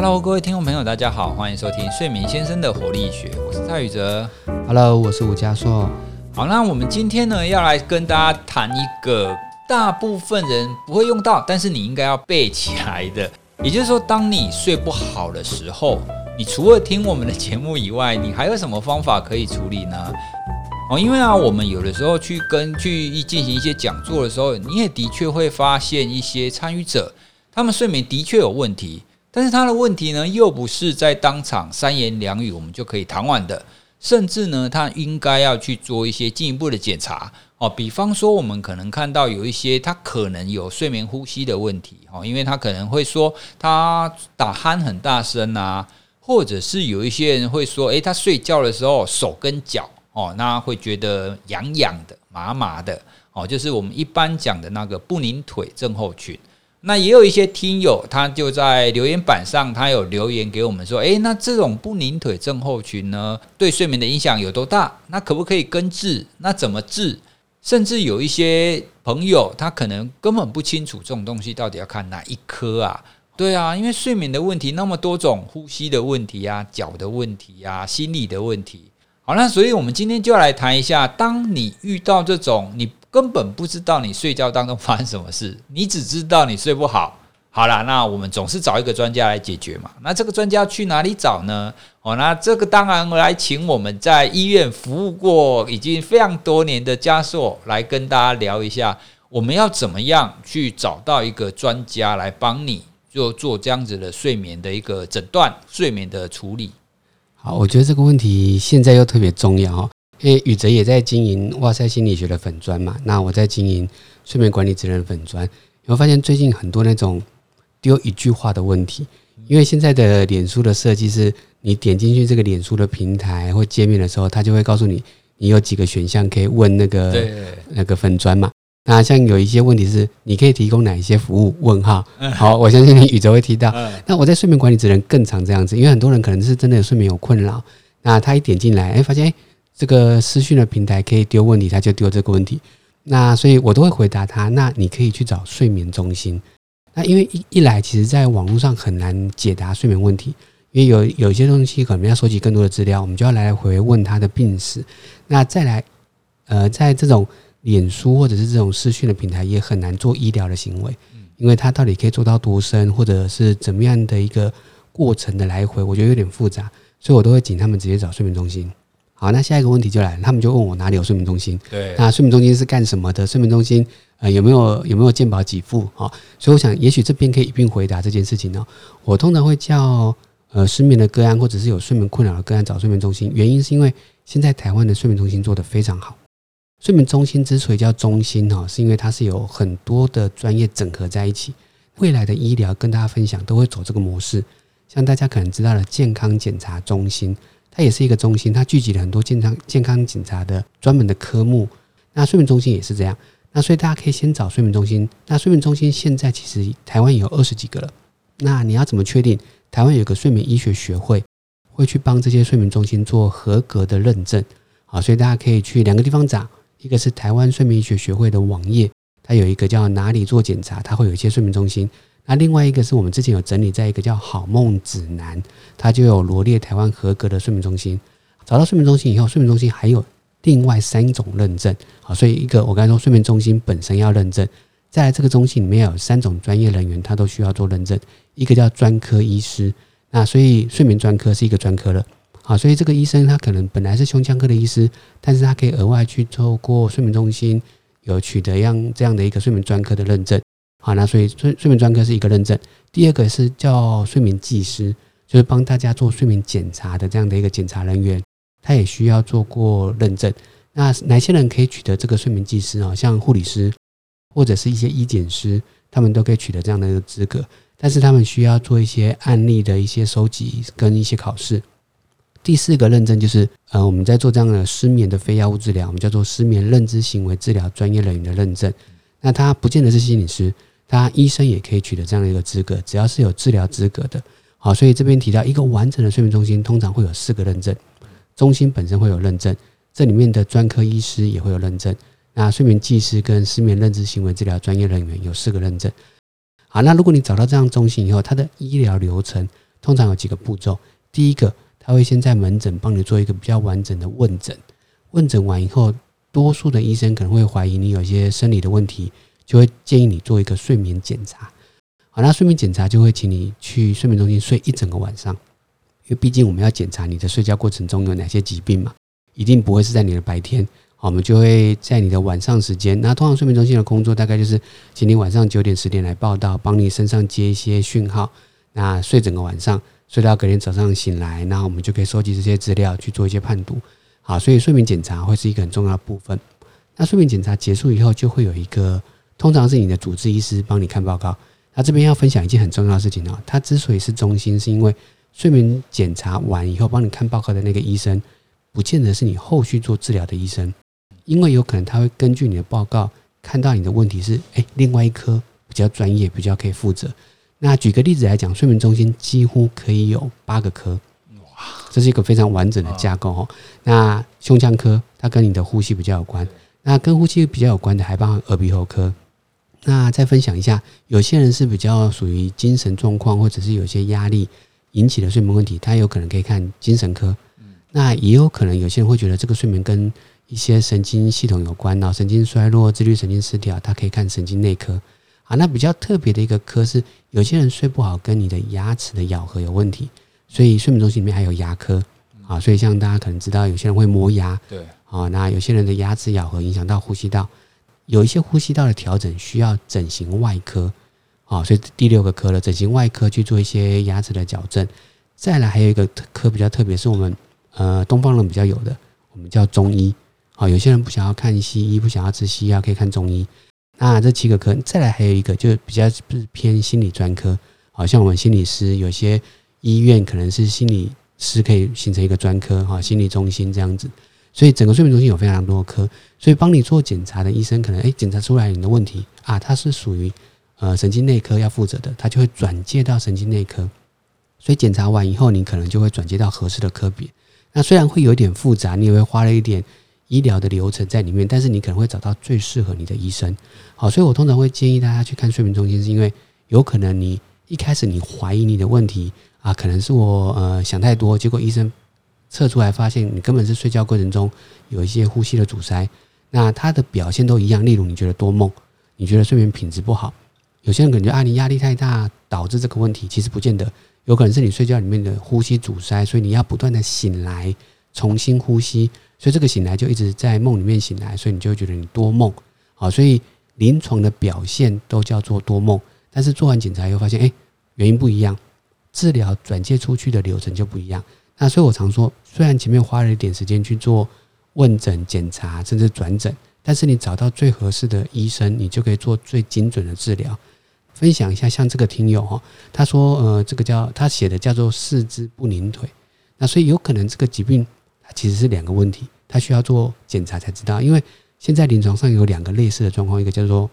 Hello，各位听众朋友，大家好，欢迎收听睡眠先生的活力学，我是蔡宇哲。Hello，我是吴家硕。好，那我们今天呢，要来跟大家谈一个大部分人不会用到，但是你应该要背起来的。也就是说，当你睡不好的时候，你除了听我们的节目以外，你还有什么方法可以处理呢？哦，因为啊，我们有的时候去跟去进行一些讲座的时候，你也的确会发现一些参与者，他们睡眠的确有问题，但是他的问题呢，又不是在当场三言两语我们就可以谈完的，甚至呢，他应该要去做一些进一步的检查哦。比方说，我们可能看到有一些他可能有睡眠呼吸的问题哦，因为他可能会说他打鼾很大声啊，或者是有一些人会说，诶，他睡觉的时候手跟脚。哦，那会觉得痒痒的、麻麻的，哦，就是我们一般讲的那个不宁腿症候群。那也有一些听友，他就在留言板上，他有留言给我们说，诶，那这种不宁腿症候群呢，对睡眠的影响有多大？那可不可以根治？那怎么治？甚至有一些朋友，他可能根本不清楚这种东西到底要看哪一科啊？对啊，因为睡眠的问题那么多种，呼吸的问题啊，脚的问题啊，心理的问题。好，那所以我们今天就要来谈一下，当你遇到这种你根本不知道你睡觉当中发生什么事，你只知道你睡不好。好啦，那我们总是找一个专家来解决嘛。那这个专家去哪里找呢？哦，那这个当然来请我们在医院服务过已经非常多年的家硕来跟大家聊一下，我们要怎么样去找到一个专家来帮你就做这样子的睡眠的一个诊断、睡眠的处理。好，我觉得这个问题现在又特别重要哈，因为宇哲也在经营哇塞心理学的粉砖嘛，那我在经营睡眠管理职能粉砖，你会发现最近很多那种丢一句话的问题，因为现在的脸书的设计是，你点进去这个脸书的平台或界面的时候，它就会告诉你，你有几个选项可以问那个，那个粉砖嘛。那像有一些问题是，你可以提供哪一些服务？问号。好，我相信你宇哲会提到。嗯，那我在睡眠管理职能更常这样子，因为很多人可能是真的有睡眠有困扰，那他一点进来，哎，发现哎，这个私讯的平台可以丢问题，他就丢这个问题。那所以我都会回答他，那你可以去找睡眠中心。那因为一一来，其实在网络上很难解答睡眠问题，因为有有些东西可能要收集更多的资料，我们就要来来回问他的病史。那再来，呃，在这种脸书或者是这种视讯的平台，也很难做医疗的行为，因为他到底可以做到多深，或者是怎么样的一个过程的来回，我觉得有点复杂，所以我都会请他们直接找睡眠中心。好，那下一个问题就来了，他们就问我哪里有睡眠中心？对，那睡眠中心是干什么的？睡眠中心呃有没有有没有健保给付啊、哦？所以我想，也许这边可以一并回答这件事情呢、我通常会叫呃失眠的个案，或者是有睡眠困扰的个案找睡眠中心，原因是因为现在台湾的睡眠中心做得非常好。睡眠中心之所以叫中心哈，是因为它是有很多的专业整合在一起。未来的医疗跟大家分享都会走这个模式，像大家可能知道的健康检查中心，它也是一个中心，它聚集了很多健康健康检查的专门的科目。那睡眠中心也是这样，那所以大家可以先找睡眠中心。那睡眠中心现在其实台湾也有二十几个了。那你要怎么确定？台湾有个睡眠医学学会会去帮这些睡眠中心做合格的认证。好，所以大家可以去两个地方找，一个是台湾睡眠医学学会的网页，它有一个叫哪里做检查，它会有一些睡眠中心。那另外一个是我们之前有整理在一个叫好梦指南，它就有罗列台湾合格的睡眠中心。找到睡眠中心以后，睡眠中心还有另外三种认证。好，所以一个我刚才说睡眠中心本身要认证，在这个中心里面有三种专业人员，他都需要做认证。一个叫专科医师，那所以睡眠专科是一个专科了。好，所以这个医生他可能本来是胸腔科的医师，但是他可以额外去透过睡眠中心有取得样这样的一个睡眠专科的认证。啊，那所以睡睡眠专科是一个认证。第二个是叫睡眠技师，就是帮大家做睡眠检查的这样的一个检查人员，他也需要做过认证。那哪些人可以取得这个睡眠技师啊？像护理师或者是一些医检师，他们都可以取得这样的一个资格。但是他们需要做一些案例的一些收集跟一些考试。第四个认证就是，呃，我们在做这样的失眠的非药物治疗，我们叫做失眠认知行为治疗专业人员的认证。那他不见得是心理师，他医生也可以取得这样的一个资格，只要是有治疗资格的。好，所以这边提到一个完整的睡眠中心，通常会有四个认证，中心本身会有认证，这里面的专科医师也会有认证。那睡眠技师跟失眠认知行为治疗专业人员有四个认证。好，那如果你找到这样中心以后，它的医疗流程通常有几个步骤。第一个，他会先在门诊帮你做一个比较完整的问诊，问诊完以后，多数的医生可能会怀疑你有一些生理的问题，就会建议你做一个睡眠检查。好，那睡眠检查就会请你去睡眠中心睡一整个晚上，因为毕竟我们要检查你的睡觉过程中有哪些疾病嘛，一定不会是在你的白天。好，我们就会在你的晚上时间。那通常睡眠中心的工作大概就是今天晚上九点十点来报道，帮你身上接一些讯号。那睡整个晚上，睡到隔天早上醒来，那我们就可以收集这些资料去做一些判读。好，所以睡眠检查会是一个很重要的部分。那睡眠检查结束以后，就会有一个通常是你的主治医师帮你看报告。那这边要分享一件很重要的事情哦，它之所以是中心，是因为睡眠检查完以后帮你看报告的那个医生，不见得是你后续做治疗的医生。因为有可能他会根据你的报告看到你的问题是，哎，另外一科比较专业，比较可以负责。那举个例子来讲，睡眠中心几乎可以有八个科，哇，这是一个非常完整的架构哦。那胸腔科它跟你的呼吸比较有关，那跟呼吸比较有关的还包含耳鼻喉科。那再分享一下，有些人是比较属于精神状况或者是有些压力引起的睡眠问题，他有可能可以看精神科。那也有可能有些人会觉得这个睡眠跟一些神经系统有关，脑神经衰弱、自律神经失调，他可以看神经内科。啊，那比较特别的一个科是，有些人睡不好，跟你的牙齿的咬合有问题，所以睡眠中心里面还有牙科。啊，所以像大家可能知道，有些人会磨牙，对，啊，那有些人的牙齿咬合影响到呼吸道，有一些呼吸道的调整需要整形外科。啊，所以第六个科了，整形外科去做一些牙齿的矫正。再来还有一个科比较特别，是我们呃东方人比较有的，我们叫中医。啊，有些人不想要看西医，不想要吃西药，可以看中医。那这七个科，再来还有一个，就比较是偏心理专科。好像我们心理师，有些医院可能是心理师可以形成一个专科，哈，心理中心这样子。所以整个睡眠中心有非常多科，所以帮你做检查的医生，可能诶检查出来你的问题啊，他是属于呃神经内科要负责的，他就会转介到神经内科。所以检查完以后，你可能就会转接到合适的科别。那虽然会有一点复杂，你也会花了一点。医疗的流程在里面，但是你可能会找到最适合你的医生。好，所以我通常会建议大家去看睡眠中心，是因为有可能你一开始你怀疑你的问题啊，可能是我呃想太多，结果医生测出来发现你根本是睡觉过程中有一些呼吸的阻塞。那他的表现都一样，例如你觉得多梦，你觉得睡眠品质不好，有些人感觉啊你压力太大导致这个问题，其实不见得，有可能是你睡觉里面的呼吸阻塞，所以你要不断的醒来重新呼吸。所以这个醒来就一直在梦里面醒来，所以你就会觉得你多梦，好，所以临床的表现都叫做多梦，但是做完检查又发现，哎，原因不一样，治疗转介出去的流程就不一样。那所以我常说，虽然前面花了一点时间去做问诊、检查，甚至转诊，但是你找到最合适的医生，你就可以做最精准的治疗。分享一下，像这个听友哈，他说，呃，这个叫他写的叫做四肢不拧腿，那所以有可能这个疾病它。其实是两个问题，他需要做检查才知道。因为现在临床上有两个类似的状况，一个叫做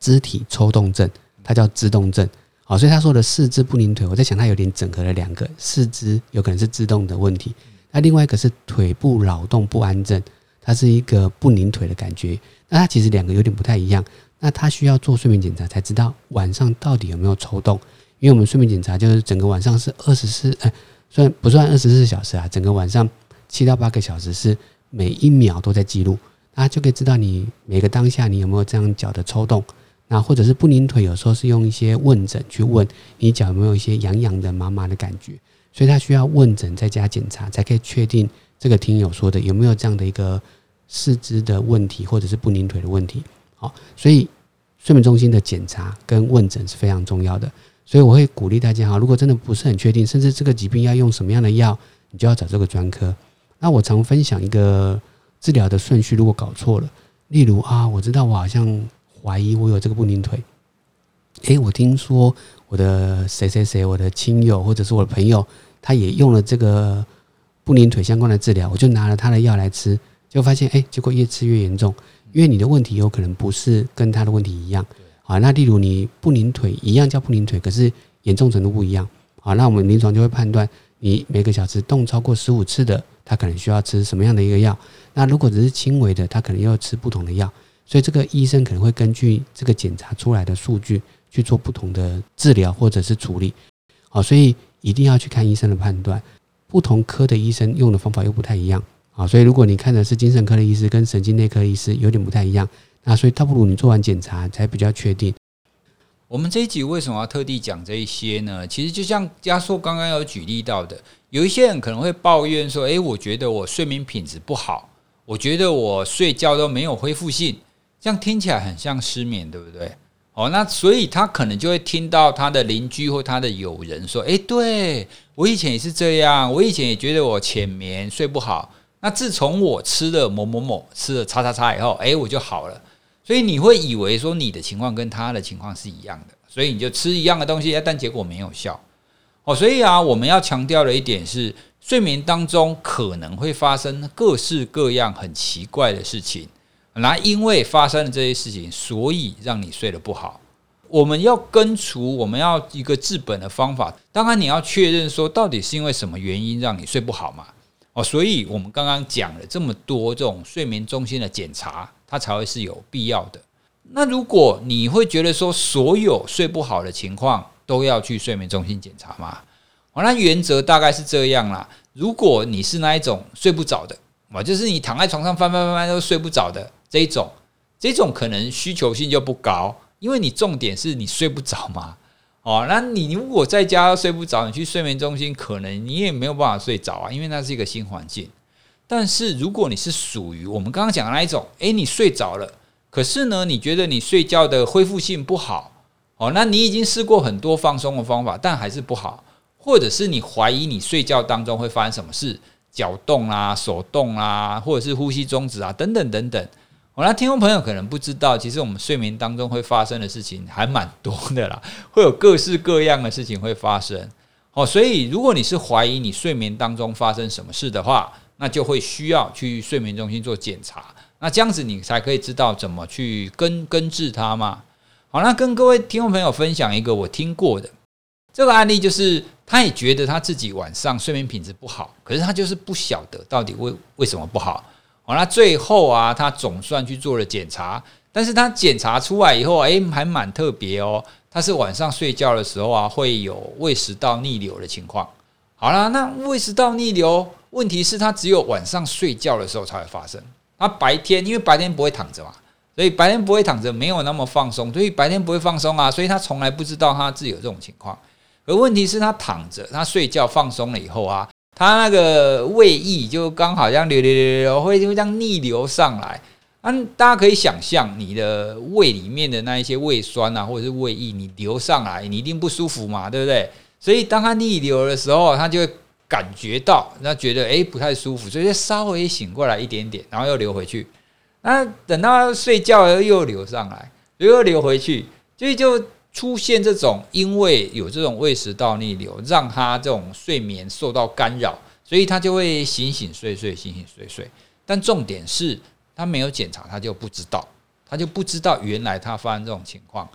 肢体抽动症，它叫自动症。好，所以他说的四肢不拧腿，我在想他有点整合了两个，四肢有可能是自动的问题，那另外一个是腿部劳动不安症，它是一个不拧腿的感觉。那它其实两个有点不太一样。那他需要做睡眠检查才知道晚上到底有没有抽动，因为我们睡眠检查就是整个晚上是二十四，哎，算不算二十四小时啊？整个晚上。七到八个小时是每一秒都在记录，那就可以知道你每个当下你有没有这样脚的抽动，那或者是不拧腿，有时候是用一些问诊去问你脚有没有一些痒痒的、麻麻的感觉，所以他需要问诊再加检查，才可以确定这个听友说的有没有这样的一个四肢的问题，或者是不拧腿的问题。好，所以睡眠中心的检查跟问诊是非常重要的，所以我会鼓励大家哈，如果真的不是很确定，甚至这个疾病要用什么样的药，你就要找这个专科。那我常分享一个治疗的顺序，如果搞错了，例如啊，我知道我好像怀疑我有这个不宁腿，诶，我听说我的谁谁谁，我的亲友或者是我的朋友，他也用了这个不宁腿相关的治疗，我就拿了他的药来吃，就发现诶，结果越吃越严重，因为你的问题有可能不是跟他的问题一样，啊，那例如你不宁腿一样叫不宁腿，可是严重程度不一样，啊，那我们临床就会判断你每个小时动超过十五次的。他可能需要吃什么样的一个药？那如果只是轻微的，他可能要吃不同的药。所以这个医生可能会根据这个检查出来的数据去做不同的治疗或者是处理。好，所以一定要去看医生的判断。不同科的医生用的方法又不太一样啊，所以如果你看的是精神科的医师跟神经内科医师有点不太一样，那所以倒不如你做完检查才比较确定。我们这一集为什么要特地讲这一些呢？其实就像加硕刚刚有举例到的，有一些人可能会抱怨说：“诶，我觉得我睡眠品质不好，我觉得我睡觉都没有恢复性。”这样听起来很像失眠，对不对？哦，那所以他可能就会听到他的邻居或他的友人说：“诶，对我以前也是这样，我以前也觉得我浅眠睡不好。那自从我吃了某某某吃了叉叉叉以后，诶，我就好了。所以你会以为说你的情况跟他的情况是一样的，所以你就吃一样的东西，但结果没有效。哦，所以啊，我们要强调的一点是，睡眠当中可能会发生各式各样很奇怪的事情。”那因为发生了这些事情，所以让你睡得不好。我们要根除，我们要一个治本的方法。当然，你要确认说到底是因为什么原因让你睡不好嘛？哦，所以我们刚刚讲了这么多这种睡眠中心的检查，它才会是有必要的。那如果你会觉得说所有睡不好的情况都要去睡眠中心检查吗？哦，那原则大概是这样啦。如果你是那一种睡不着的，哦，就是你躺在床上翻翻翻翻都睡不着的。这一种，这种可能需求性就不高，因为你重点是你睡不着嘛。哦，那你如果在家睡不着，你去睡眠中心，可能你也没有办法睡着啊，因为那是一个新环境。但是如果你是属于我们刚刚讲的那一种，诶，你睡着了，可是呢，你觉得你睡觉的恢复性不好，哦，那你已经试过很多放松的方法，但还是不好，或者是你怀疑你睡觉当中会发生什么事，脚动啦、手动啦，或者是呼吸中止啊，等等等等。我那听众朋友可能不知道，其实我们睡眠当中会发生的事情还蛮多的啦，会有各式各样的事情会发生。哦，所以如果你是怀疑你睡眠当中发生什么事的话，那就会需要去睡眠中心做检查。那这样子你才可以知道怎么去根根治它嘛。好，那跟各位听众朋友分享一个我听过的这个案例，就是他也觉得他自己晚上睡眠品质不好，可是他就是不晓得到底为为什么不好。好，那最后啊，他总算去做了检查，但是他检查出来以后，哎，还蛮特别哦。他是晚上睡觉的时候啊，会有胃食道逆流的情况。好了，那胃食道逆流，问题是他只有晚上睡觉的时候才会发生。他白天因为白天不会躺着嘛，所以白天不会躺着，没有那么放松，所以白天不会放松啊，所以他从来不知道他自己有这种情况。而问题是，他躺着，他睡觉放松了以后啊。他那个胃液就刚好这样流流流流，会会这样逆流上来。嗯，大家可以想象，你的胃里面的那一些胃酸啊，或者是胃液，你流上来，你一定不舒服嘛，对不对？所以当他逆流的时候，他就会感觉到，那觉得诶不太舒服，所以就稍微醒过来一点点，然后又流回去。那等到睡觉又又流上来，又流回去，所以就。出现这种，因为有这种胃食道逆流，让他这种睡眠受到干扰，所以他就会醒醒睡睡，醒醒睡睡。但重点是他没有检查，他就不知道，他就不知道原来他发生这种情况。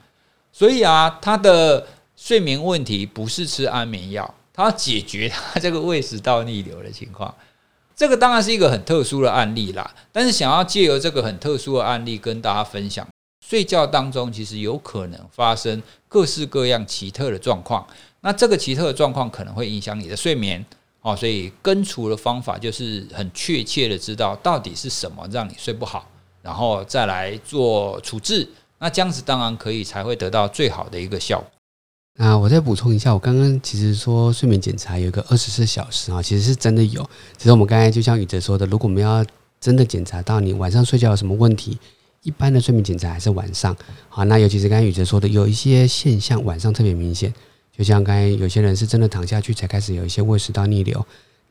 所以啊，他的睡眠问题不是吃安眠药，他要解决他这个胃食道逆流的情况。这个当然是一个很特殊的案例啦，但是想要借由这个很特殊的案例跟大家分享。睡觉当中其实有可能发生各式各样奇特的状况，那这个奇特的状况可能会影响你的睡眠哦，所以根除的方法就是很确切的知道到底是什么让你睡不好，然后再来做处置，那这样子当然可以才会得到最好的一个效果。那我再补充一下，我刚刚其实说睡眠检查有一个二十四小时啊，其实是真的有。其实我们刚才就像宇哲说的，如果我们要真的检查到你晚上睡觉有什么问题。一般的睡眠检查还是晚上，好，那尤其是刚才宇哲说的，有一些现象晚上特别明显，就像刚才有些人是真的躺下去才开始有一些胃食道逆流。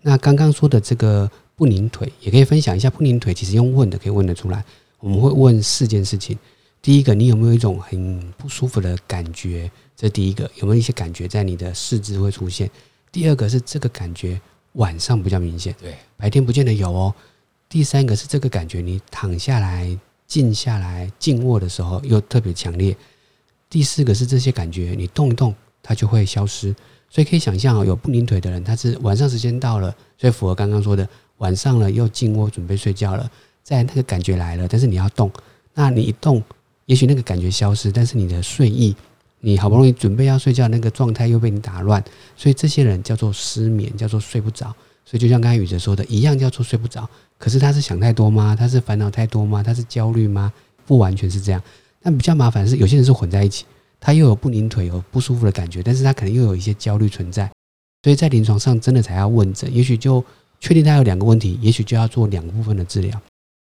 那刚刚说的这个不拧腿，也可以分享一下，不拧腿其实用问的可以问得出来。我们会问四件事情：第一个，你有没有一种很不舒服的感觉？这第一个，有没有一些感觉在你的四肢会出现？第二个是这个感觉晚上比较明显，对，白天不见得有哦。第三个是这个感觉你躺下来。静下来、静卧的时候又特别强烈。第四个是这些感觉，你动一动它就会消失。所以可以想象哦，有不拧腿的人，他是晚上时间到了，所以符合刚刚说的，晚上了又静卧准备睡觉了，在那个感觉来了，但是你要动，那你一动，也许那个感觉消失，但是你的睡意你好不容易准备要睡觉，那个状态又被你打乱，所以这些人叫做失眠，叫做睡不着。所以就像刚才宇哲说的一样，叫做睡不着。可是他是想太多吗？他是烦恼太多吗？他是焦虑吗？不完全是这样。但比较麻烦是，有些人是混在一起，他又有不拧腿、有不舒服的感觉，但是他可能又有一些焦虑存在。所以在临床上真的才要问诊，也许就确定他有两个问题，也许就要做两个部分的治疗。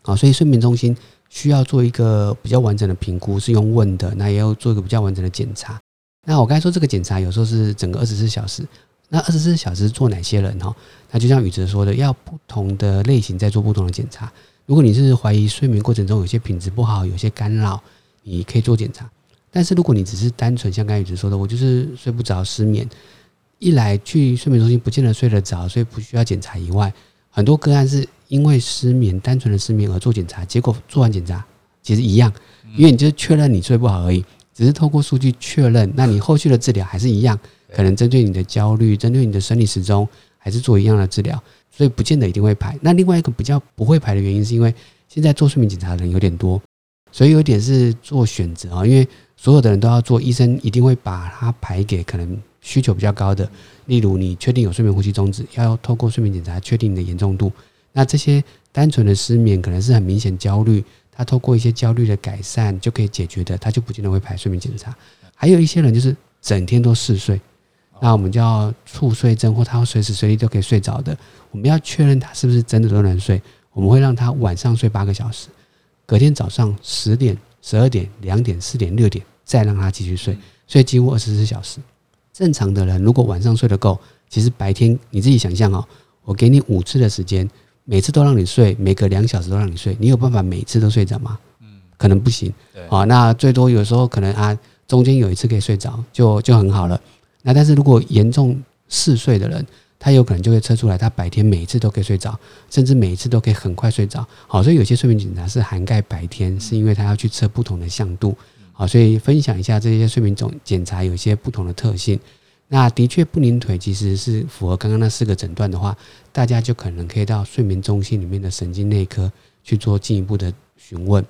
好，所以睡眠中心需要做一个比较完整的评估，是用问的，那也要做一个比较完整的检查。那我刚才说这个检查有时候是整个二十四小时，那二十四小时做哪些人哈？那就像宇哲说的，要不同的类型在做不同的检查。如果你是怀疑睡眠过程中有些品质不好，有些干扰，你可以做检查。但是如果你只是单纯像刚才宇哲说的，我就是睡不着、失眠。一来去睡眠中心不见得睡得着，所以不需要检查。以外，很多个案是因为失眠，单纯的失眠而做检查，结果做完检查其实一样，因为你就是确认你睡不好而已，只是透过数据确认，那你后续的治疗还是一样，可能针对你的焦虑，针对你的生理时钟，还是做一样的治疗，所以不见得一定会排。那另外一个比较不会排的原因，是因为现在做睡眠检查的人有点多，所以有点是做选择啊，因为所有的人都要做，医生一定会把它排给可能。需求比较高的，例如你确定有睡眠呼吸中止，要透过睡眠检查确定你的严重度。那这些单纯的失眠可能是很明显焦虑，他透过一些焦虑的改善就可以解决的，他就不见得会排睡眠检查。还有一些人就是整天都嗜睡，那我们叫猝睡症，或他随时随地都可以睡着的，我们要确认他是不是真的都能睡，我们会让他晚上睡八个小时，隔天早上十点、十二点、两点、四点、六点再让他继续睡，睡几乎二十四小时。正常的人如果晚上睡得够，其实白天你自己想象哦，我给你五次的时间，每次都让你睡，每隔两小时都让你睡，你有办法每次都睡着吗？嗯，可能不行。对，啊，那最多有时候可能啊，中间有一次可以睡着，就就很好了。那但是如果严重嗜睡的人，他有可能就会测出来，他白天每一次都可以睡着，甚至每一次都可以很快睡着。好，所以有些睡眠检查是涵盖白天，是因为他要去测不同的向度。好，所以分享一下这些睡眠总检查有些不同的特性。那的确不拧腿其实是符合刚刚那四个诊断的话，大家就可能可以到睡眠中心里面的神经内科去做进一步的询问。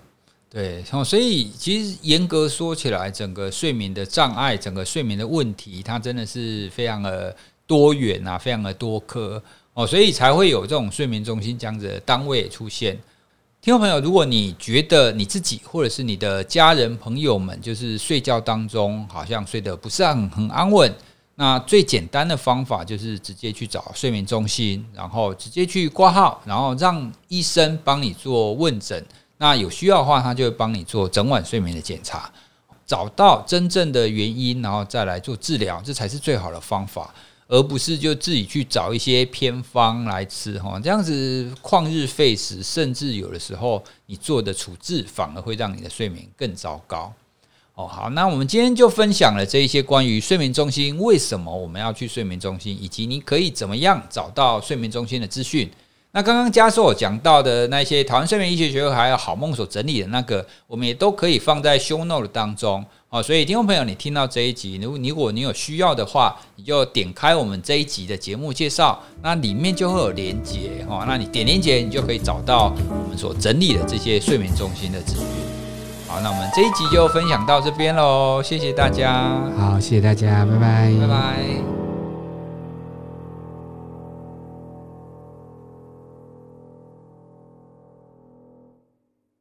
对，所以其实严格说起来，整个睡眠的障碍，整个睡眠的问题，它真的是非常的多元啊，非常的多科哦，所以才会有这种睡眠中心这样子的单位出现。听众朋友，如果你觉得你自己或者是你的家人朋友们，就是睡觉当中好像睡得不是很很安稳，那最简单的方法就是直接去找睡眠中心，然后直接去挂号，然后让医生帮你做问诊。那有需要的话，他就会帮你做整晚睡眠的检查，找到真正的原因，然后再来做治疗，这才是最好的方法。而不是就自己去找一些偏方来吃哈，这样子旷日费时，甚至有的时候你做的处置反而会让你的睡眠更糟糕。哦，好，那我们今天就分享了这一些关于睡眠中心为什么我们要去睡眠中心，以及你可以怎么样找到睡眠中心的资讯。那刚刚加硕讲到的那些台湾睡眠医学学会还有好梦所整理的那个，我们也都可以放在 show note 当中。哦，所以听众朋友，你听到这一集，如果如果你有需要的话，你就点开我们这一集的节目介绍，那里面就会有连接哦，那你点连接，你就可以找到我们所整理的这些睡眠中心的资讯。好，那我们这一集就分享到这边喽，谢谢大家。好，谢谢大家，拜拜，拜拜。